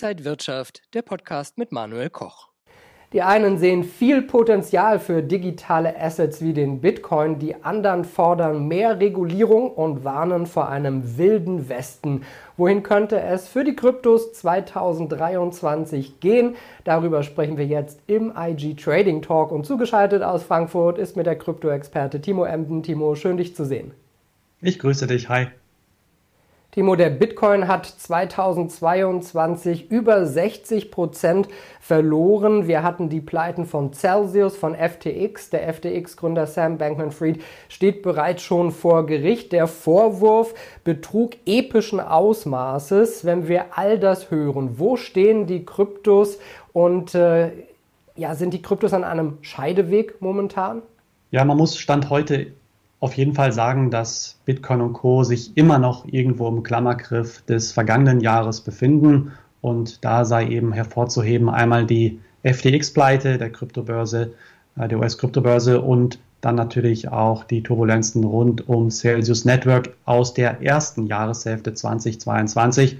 Inside Wirtschaft, der Podcast mit Manuel Koch. Die einen sehen viel Potenzial für digitale Assets wie den Bitcoin, die anderen fordern mehr Regulierung und warnen vor einem wilden Westen. Wohin könnte es für die Kryptos 2023 gehen? Darüber sprechen wir jetzt im IG Trading Talk und zugeschaltet aus Frankfurt ist mir der Krypto-Experte Timo Emden. Timo, schön dich zu sehen. Ich grüße dich, hi. Timo, der Bitcoin hat 2022 über 60 Prozent verloren. Wir hatten die Pleiten von Celsius, von FTX. Der FTX-Gründer Sam Bankman-Fried steht bereits schon vor Gericht. Der Vorwurf betrug epischen Ausmaßes. Wenn wir all das hören, wo stehen die Kryptos und äh, ja, sind die Kryptos an einem Scheideweg momentan? Ja, man muss Stand heute auf jeden Fall sagen, dass Bitcoin und Co. sich immer noch irgendwo im Klammergriff des vergangenen Jahres befinden. Und da sei eben hervorzuheben einmal die FTX-Pleite der Kryptobörse, äh, der US-Kryptobörse und dann natürlich auch die Turbulenzen rund um Celsius Network aus der ersten Jahreshälfte 2022.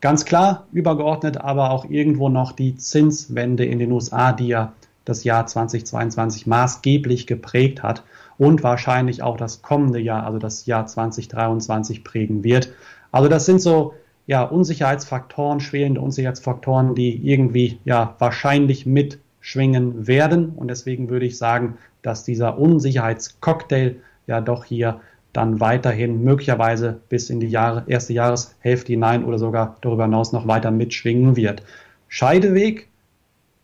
Ganz klar übergeordnet, aber auch irgendwo noch die Zinswende in den USA, die ja das Jahr 2022 maßgeblich geprägt hat und wahrscheinlich auch das kommende Jahr, also das Jahr 2023 prägen wird. Also das sind so ja, Unsicherheitsfaktoren, schwelende Unsicherheitsfaktoren, die irgendwie ja wahrscheinlich mitschwingen werden. Und deswegen würde ich sagen, dass dieser Unsicherheitscocktail ja doch hier dann weiterhin möglicherweise bis in die Jahre, erste Jahreshälfte hinein oder sogar darüber hinaus noch weiter mitschwingen wird. Scheideweg,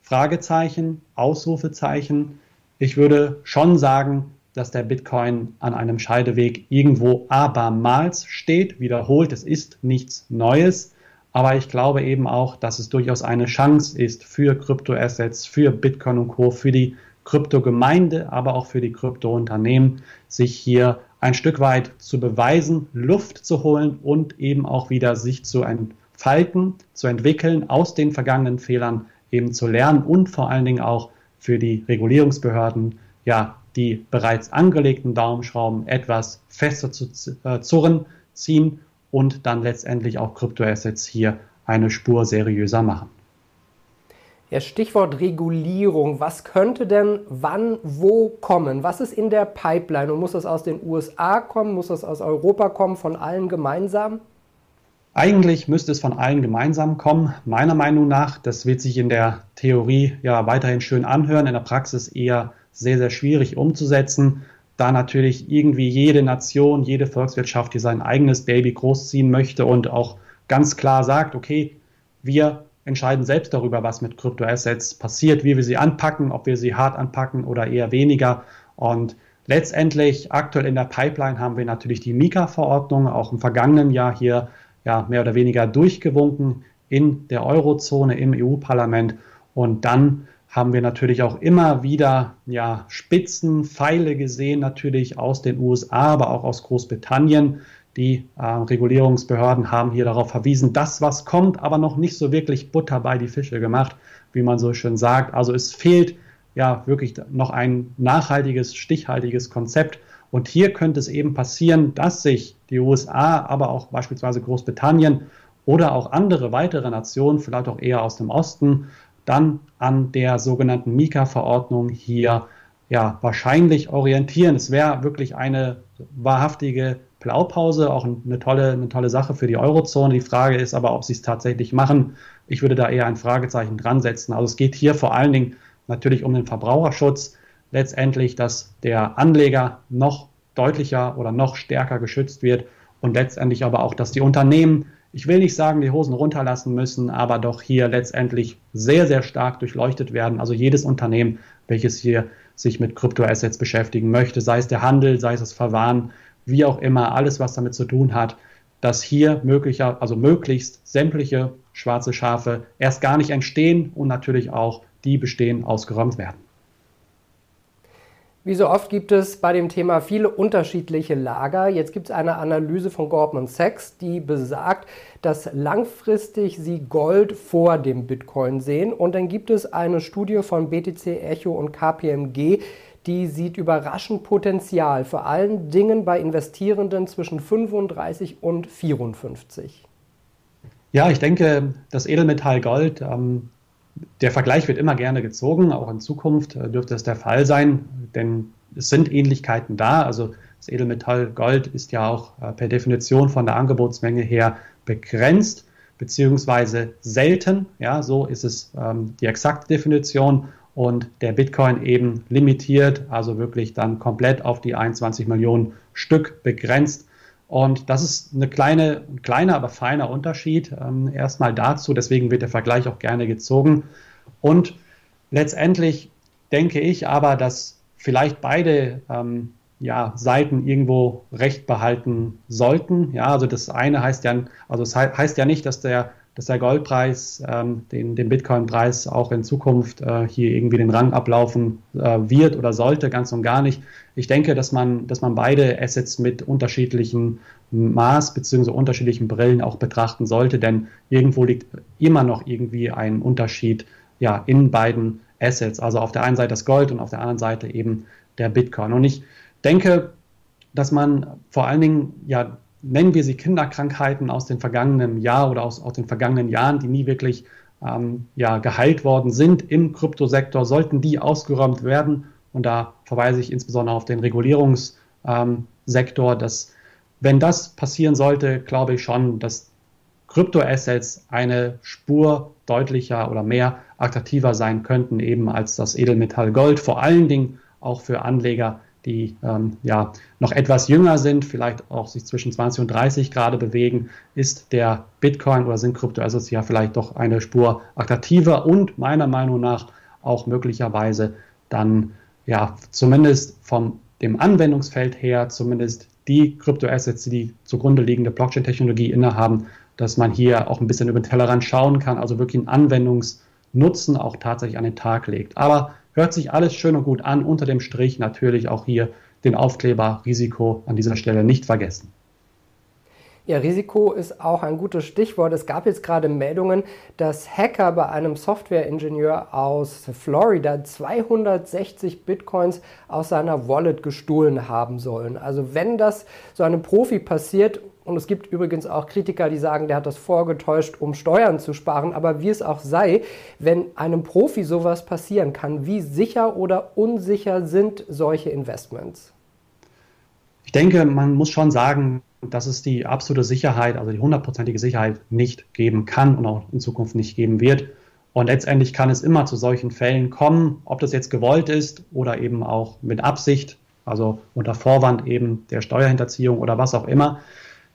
Fragezeichen, Ausrufezeichen. Ich würde schon sagen, dass der Bitcoin an einem Scheideweg irgendwo abermals steht. Wiederholt, es ist nichts Neues. Aber ich glaube eben auch, dass es durchaus eine Chance ist für Kryptoassets, für Bitcoin und Co., für die Kryptogemeinde, aber auch für die Kryptounternehmen, sich hier ein Stück weit zu beweisen, Luft zu holen und eben auch wieder sich zu entfalten, zu entwickeln, aus den vergangenen Fehlern eben zu lernen und vor allen Dingen auch für die Regulierungsbehörden ja die bereits angelegten Daumenschrauben etwas fester zu äh, zurren, ziehen und dann letztendlich auch Kryptoassets hier eine Spur seriöser machen. Ja, Stichwort Regulierung. Was könnte denn wann wo kommen? Was ist in der Pipeline? Und muss das aus den USA kommen? Muss das aus Europa kommen? Von allen gemeinsam? Eigentlich müsste es von allen gemeinsam kommen. Meiner Meinung nach, das wird sich in der Theorie ja weiterhin schön anhören, in der Praxis eher sehr, sehr schwierig umzusetzen, da natürlich irgendwie jede Nation, jede Volkswirtschaft, die sein eigenes Baby großziehen möchte und auch ganz klar sagt, okay, wir entscheiden selbst darüber, was mit Kryptoassets passiert, wie wir sie anpacken, ob wir sie hart anpacken oder eher weniger. Und letztendlich aktuell in der Pipeline haben wir natürlich die Mika-Verordnung, auch im vergangenen Jahr hier ja mehr oder weniger durchgewunken in der Eurozone, im EU-Parlament. Und dann haben wir natürlich auch immer wieder ja, Spitzen, Pfeile gesehen, natürlich aus den USA, aber auch aus Großbritannien. Die äh, Regulierungsbehörden haben hier darauf verwiesen, dass was kommt, aber noch nicht so wirklich Butter bei die Fische gemacht, wie man so schön sagt. Also es fehlt ja wirklich noch ein nachhaltiges, stichhaltiges Konzept. Und hier könnte es eben passieren, dass sich die USA, aber auch beispielsweise Großbritannien oder auch andere weitere Nationen, vielleicht auch eher aus dem Osten, dann an der sogenannten Mika-Verordnung hier ja wahrscheinlich orientieren. Es wäre wirklich eine wahrhaftige Blaupause, auch eine tolle, eine tolle Sache für die Eurozone. Die Frage ist aber, ob sie es tatsächlich machen. Ich würde da eher ein Fragezeichen dran setzen. Also es geht hier vor allen Dingen natürlich um den Verbraucherschutz. Letztendlich, dass der Anleger noch deutlicher oder noch stärker geschützt wird und letztendlich aber auch, dass die Unternehmen ich will nicht sagen, die Hosen runterlassen müssen, aber doch hier letztendlich sehr, sehr stark durchleuchtet werden. Also jedes Unternehmen, welches hier sich mit Kryptoassets beschäftigen möchte, sei es der Handel, sei es das Verwahren, wie auch immer, alles, was damit zu tun hat, dass hier möglicher, also möglichst sämtliche schwarze Schafe erst gar nicht entstehen und natürlich auch die bestehen ausgeräumt werden. Wie so oft gibt es bei dem Thema viele unterschiedliche Lager. Jetzt gibt es eine Analyse von Goldman Sachs, die besagt, dass langfristig sie Gold vor dem Bitcoin sehen. Und dann gibt es eine Studie von BTC Echo und KPMG, die sieht überraschend Potenzial, vor allen Dingen bei Investierenden zwischen 35 und 54. Ja, ich denke, das Edelmetall Gold, ähm, der Vergleich wird immer gerne gezogen, auch in Zukunft äh, dürfte es der Fall sein, denn es sind Ähnlichkeiten da. Also das Edelmetall Gold ist ja auch äh, per Definition von der Angebotsmenge her begrenzt beziehungsweise selten. Ja, so ist es ähm, die exakte Definition und der Bitcoin eben limitiert, also wirklich dann komplett auf die 21 Millionen Stück begrenzt. Und das ist eine kleine, ein kleiner, aber feiner Unterschied. Ähm, erstmal dazu, deswegen wird der Vergleich auch gerne gezogen. Und letztendlich denke ich aber, dass vielleicht beide ähm, ja, Seiten irgendwo recht behalten sollten. Ja, also das eine heißt ja, also es heißt ja nicht, dass der dass der Goldpreis ähm, den, den Bitcoin-Preis auch in Zukunft äh, hier irgendwie den Rang ablaufen äh, wird oder sollte, ganz und gar nicht. Ich denke, dass man, dass man beide Assets mit unterschiedlichen Maß bzw. unterschiedlichen Brillen auch betrachten sollte, denn irgendwo liegt immer noch irgendwie ein Unterschied ja, in beiden Assets. Also auf der einen Seite das Gold und auf der anderen Seite eben der Bitcoin. Und ich denke, dass man vor allen Dingen ja nennen wir sie Kinderkrankheiten aus dem vergangenen Jahr oder aus, aus den vergangenen Jahren, die nie wirklich ähm, ja, geheilt worden sind im Kryptosektor, sollten die ausgeräumt werden. Und da verweise ich insbesondere auf den Regulierungssektor, ähm, dass wenn das passieren sollte, glaube ich schon, dass Kryptoassets eine Spur deutlicher oder mehr attraktiver sein könnten, eben als das Edelmetall Gold, vor allen Dingen auch für Anleger, die ähm, ja noch etwas jünger sind, vielleicht auch sich zwischen 20 und 30 gerade bewegen, ist der Bitcoin oder sind Kryptoassets ja vielleicht doch eine Spur attraktiver und meiner Meinung nach auch möglicherweise dann ja zumindest vom dem Anwendungsfeld her zumindest die Kryptoassets, die die zugrunde liegende Blockchain-Technologie innehaben, dass man hier auch ein bisschen über den Tellerrand schauen kann, also wirklich einen Anwendungsnutzen auch tatsächlich an den Tag legt. Aber Hört sich alles schön und gut an. Unter dem Strich natürlich auch hier den Aufkleber Risiko an dieser Stelle nicht vergessen. Ja, Risiko ist auch ein gutes Stichwort. Es gab jetzt gerade Meldungen, dass Hacker bei einem Softwareingenieur aus Florida 260 Bitcoins aus seiner Wallet gestohlen haben sollen. Also wenn das so einem Profi passiert und es gibt übrigens auch Kritiker, die sagen, der hat das vorgetäuscht, um Steuern zu sparen. Aber wie es auch sei, wenn einem Profi sowas passieren kann, wie sicher oder unsicher sind solche Investments? Ich denke, man muss schon sagen, dass es die absolute Sicherheit, also die hundertprozentige Sicherheit nicht geben kann und auch in Zukunft nicht geben wird. Und letztendlich kann es immer zu solchen Fällen kommen, ob das jetzt gewollt ist oder eben auch mit Absicht, also unter Vorwand eben der Steuerhinterziehung oder was auch immer.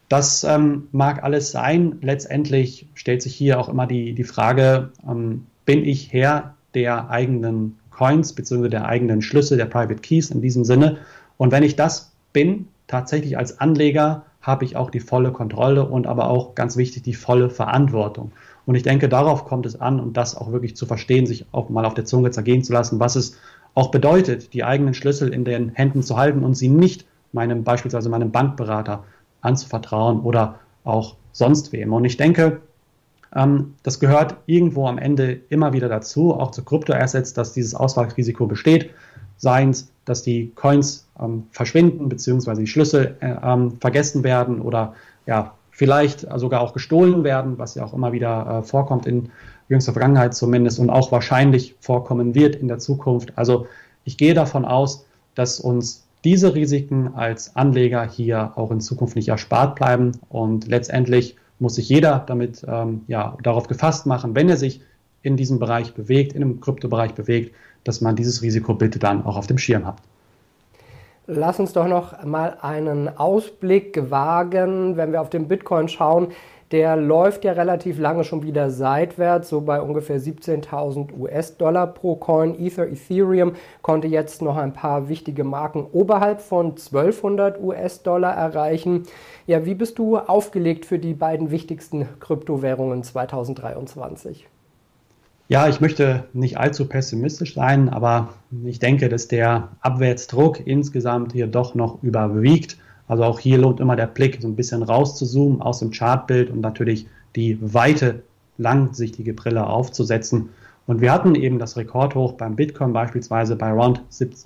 Das ähm, mag alles sein. Letztendlich stellt sich hier auch immer die, die Frage, ähm, bin ich Herr der eigenen Coins bzw. der eigenen Schlüssel, der Private Keys in diesem Sinne? Und wenn ich das bin, tatsächlich als Anleger, habe ich auch die volle Kontrolle und aber auch ganz wichtig die volle Verantwortung. Und ich denke, darauf kommt es an und das auch wirklich zu verstehen, sich auch mal auf der Zunge zergehen zu lassen, was es auch bedeutet, die eigenen Schlüssel in den Händen zu halten und sie nicht meinem, beispielsweise meinem Bankberater anzuvertrauen oder auch sonst wem. Und ich denke, ähm, das gehört irgendwo am Ende immer wieder dazu, auch zu Kryptoassets, dass dieses Auswahlrisiko besteht. Seien es, dass die Coins ähm, verschwinden, beziehungsweise die Schlüssel äh, ähm, vergessen werden oder ja, vielleicht sogar auch gestohlen werden, was ja auch immer wieder äh, vorkommt in jüngster Vergangenheit zumindest und auch wahrscheinlich vorkommen wird in der Zukunft. Also ich gehe davon aus, dass uns diese Risiken als Anleger hier auch in Zukunft nicht erspart bleiben. Und letztendlich muss sich jeder damit ähm, ja, darauf gefasst machen, wenn er sich in diesem Bereich bewegt, in dem Kryptobereich bewegt, dass man dieses Risiko bitte dann auch auf dem Schirm hat. Lass uns doch noch mal einen Ausblick wagen, wenn wir auf den Bitcoin schauen. Der läuft ja relativ lange schon wieder seitwärts, so bei ungefähr 17.000 US-Dollar pro Coin. Ether, Ethereum konnte jetzt noch ein paar wichtige Marken oberhalb von 1200 US-Dollar erreichen. Ja, wie bist du aufgelegt für die beiden wichtigsten Kryptowährungen 2023? Ja, ich möchte nicht allzu pessimistisch sein, aber ich denke, dass der Abwärtsdruck insgesamt hier doch noch überwiegt. Also auch hier lohnt immer der Blick, so ein bisschen rauszuzoomen aus dem Chartbild und natürlich die weite, langsichtige Brille aufzusetzen. Und wir hatten eben das Rekordhoch beim Bitcoin beispielsweise bei round,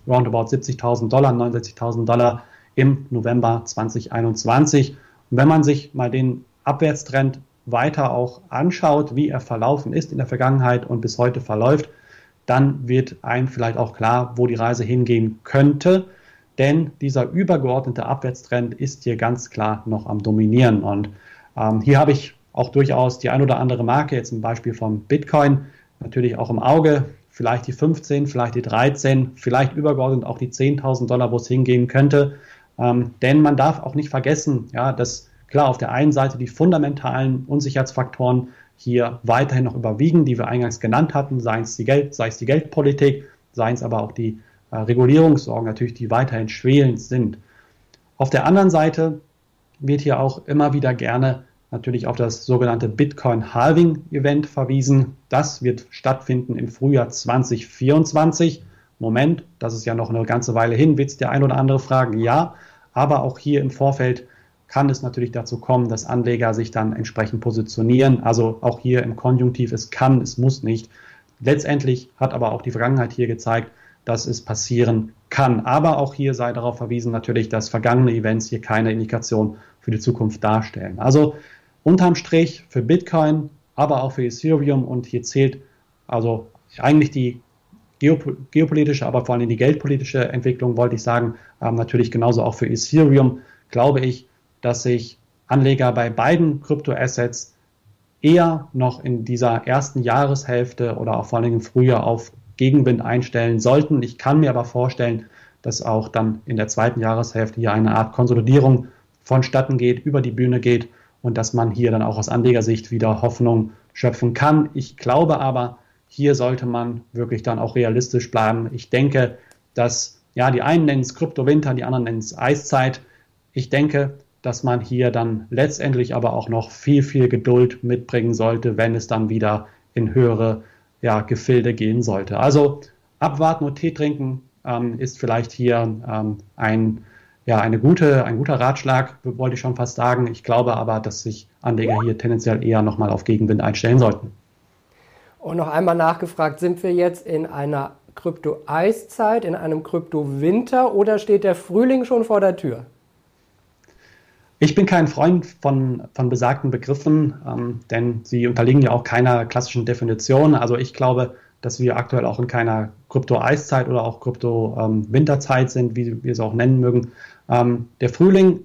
roundabout 70.000 Dollar, 69.000 Dollar im November 2021. Und wenn man sich mal den Abwärtstrend weiter auch anschaut, wie er verlaufen ist in der Vergangenheit und bis heute verläuft, dann wird einem vielleicht auch klar, wo die Reise hingehen könnte. Denn dieser übergeordnete Abwärtstrend ist hier ganz klar noch am Dominieren. Und ähm, hier habe ich auch durchaus die ein oder andere Marke, jetzt zum Beispiel vom Bitcoin, natürlich auch im Auge. Vielleicht die 15, vielleicht die 13, vielleicht übergeordnet auch die 10.000 Dollar, wo es hingehen könnte. Ähm, denn man darf auch nicht vergessen, ja, dass klar auf der einen Seite die fundamentalen Unsicherheitsfaktoren hier weiterhin noch überwiegen, die wir eingangs genannt hatten, sei es die, Geld, sei es die Geldpolitik, sei es aber auch die äh, Regulierungssorgen natürlich, die weiterhin schwelend sind. Auf der anderen Seite wird hier auch immer wieder gerne natürlich auf das sogenannte Bitcoin Halving Event verwiesen. Das wird stattfinden im Frühjahr 2024. Moment, das ist ja noch eine ganze Weile hin, wird es der ein oder andere fragen. Ja, aber auch hier im Vorfeld kann es natürlich dazu kommen, dass Anleger sich dann entsprechend positionieren. Also auch hier im Konjunktiv, es kann, es muss nicht. Letztendlich hat aber auch die Vergangenheit hier gezeigt, dass es passieren kann. Aber auch hier sei darauf verwiesen natürlich, dass vergangene Events hier keine Indikation für die Zukunft darstellen. Also unterm Strich für Bitcoin, aber auch für Ethereum und hier zählt also eigentlich die geopolitische, aber vor allem die geldpolitische Entwicklung, wollte ich sagen, ähm, natürlich genauso auch für Ethereum, glaube ich, dass sich Anleger bei beiden Kryptoassets eher noch in dieser ersten Jahreshälfte oder auch vor allem im Frühjahr auf Gegenwind einstellen sollten. Ich kann mir aber vorstellen, dass auch dann in der zweiten Jahreshälfte hier eine Art Konsolidierung vonstatten geht, über die Bühne geht und dass man hier dann auch aus Anlegersicht wieder Hoffnung schöpfen kann. Ich glaube aber, hier sollte man wirklich dann auch realistisch bleiben. Ich denke, dass, ja, die einen nennen es Kryptowinter, die anderen nennen es Eiszeit. Ich denke, dass man hier dann letztendlich aber auch noch viel, viel Geduld mitbringen sollte, wenn es dann wieder in höhere ja, Gefilde gehen sollte. Also abwarten und Tee trinken ähm, ist vielleicht hier ähm, ein, ja, eine gute, ein guter Ratschlag, wollte ich schon fast sagen. Ich glaube aber, dass sich Anleger hier tendenziell eher nochmal auf Gegenwind einstellen sollten. Und noch einmal nachgefragt, sind wir jetzt in einer Krypto-Eiszeit, in einem Krypto-Winter oder steht der Frühling schon vor der Tür? Ich bin kein Freund von, von besagten Begriffen, ähm, denn sie unterliegen ja auch keiner klassischen Definition. Also ich glaube, dass wir aktuell auch in keiner Krypto-Eiszeit oder auch Krypto-Winterzeit ähm, sind, wie wir es auch nennen mögen. Ähm, der Frühling,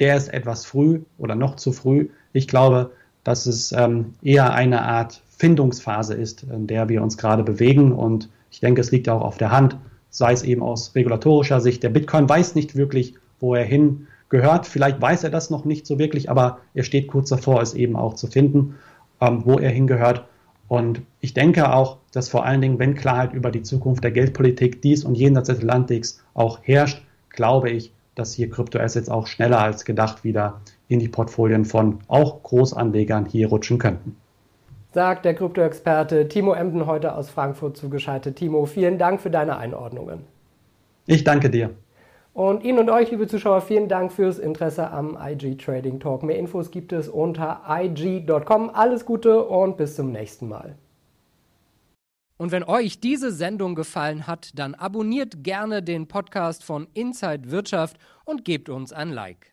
der ist etwas früh oder noch zu früh. Ich glaube, dass es ähm, eher eine Art Findungsphase ist, in der wir uns gerade bewegen. Und ich denke, es liegt auch auf der Hand, sei es eben aus regulatorischer Sicht. Der Bitcoin weiß nicht wirklich, wo er hin gehört. Vielleicht weiß er das noch nicht so wirklich, aber er steht kurz davor, es eben auch zu finden, ähm, wo er hingehört. Und ich denke auch, dass vor allen Dingen, wenn Klarheit über die Zukunft der Geldpolitik dies und jenseits des Atlantiks auch herrscht, glaube ich, dass hier Kryptoassets auch schneller als gedacht wieder in die Portfolien von auch Großanlegern hier rutschen könnten. Sagt der Kryptoexperte Timo Emden heute aus Frankfurt zugeschaltet. Timo, vielen Dank für deine Einordnungen. Ich danke dir. Und Ihnen und euch, liebe Zuschauer, vielen Dank fürs Interesse am IG Trading Talk. Mehr Infos gibt es unter ig.com. Alles Gute und bis zum nächsten Mal. Und wenn euch diese Sendung gefallen hat, dann abonniert gerne den Podcast von Inside Wirtschaft und gebt uns ein Like.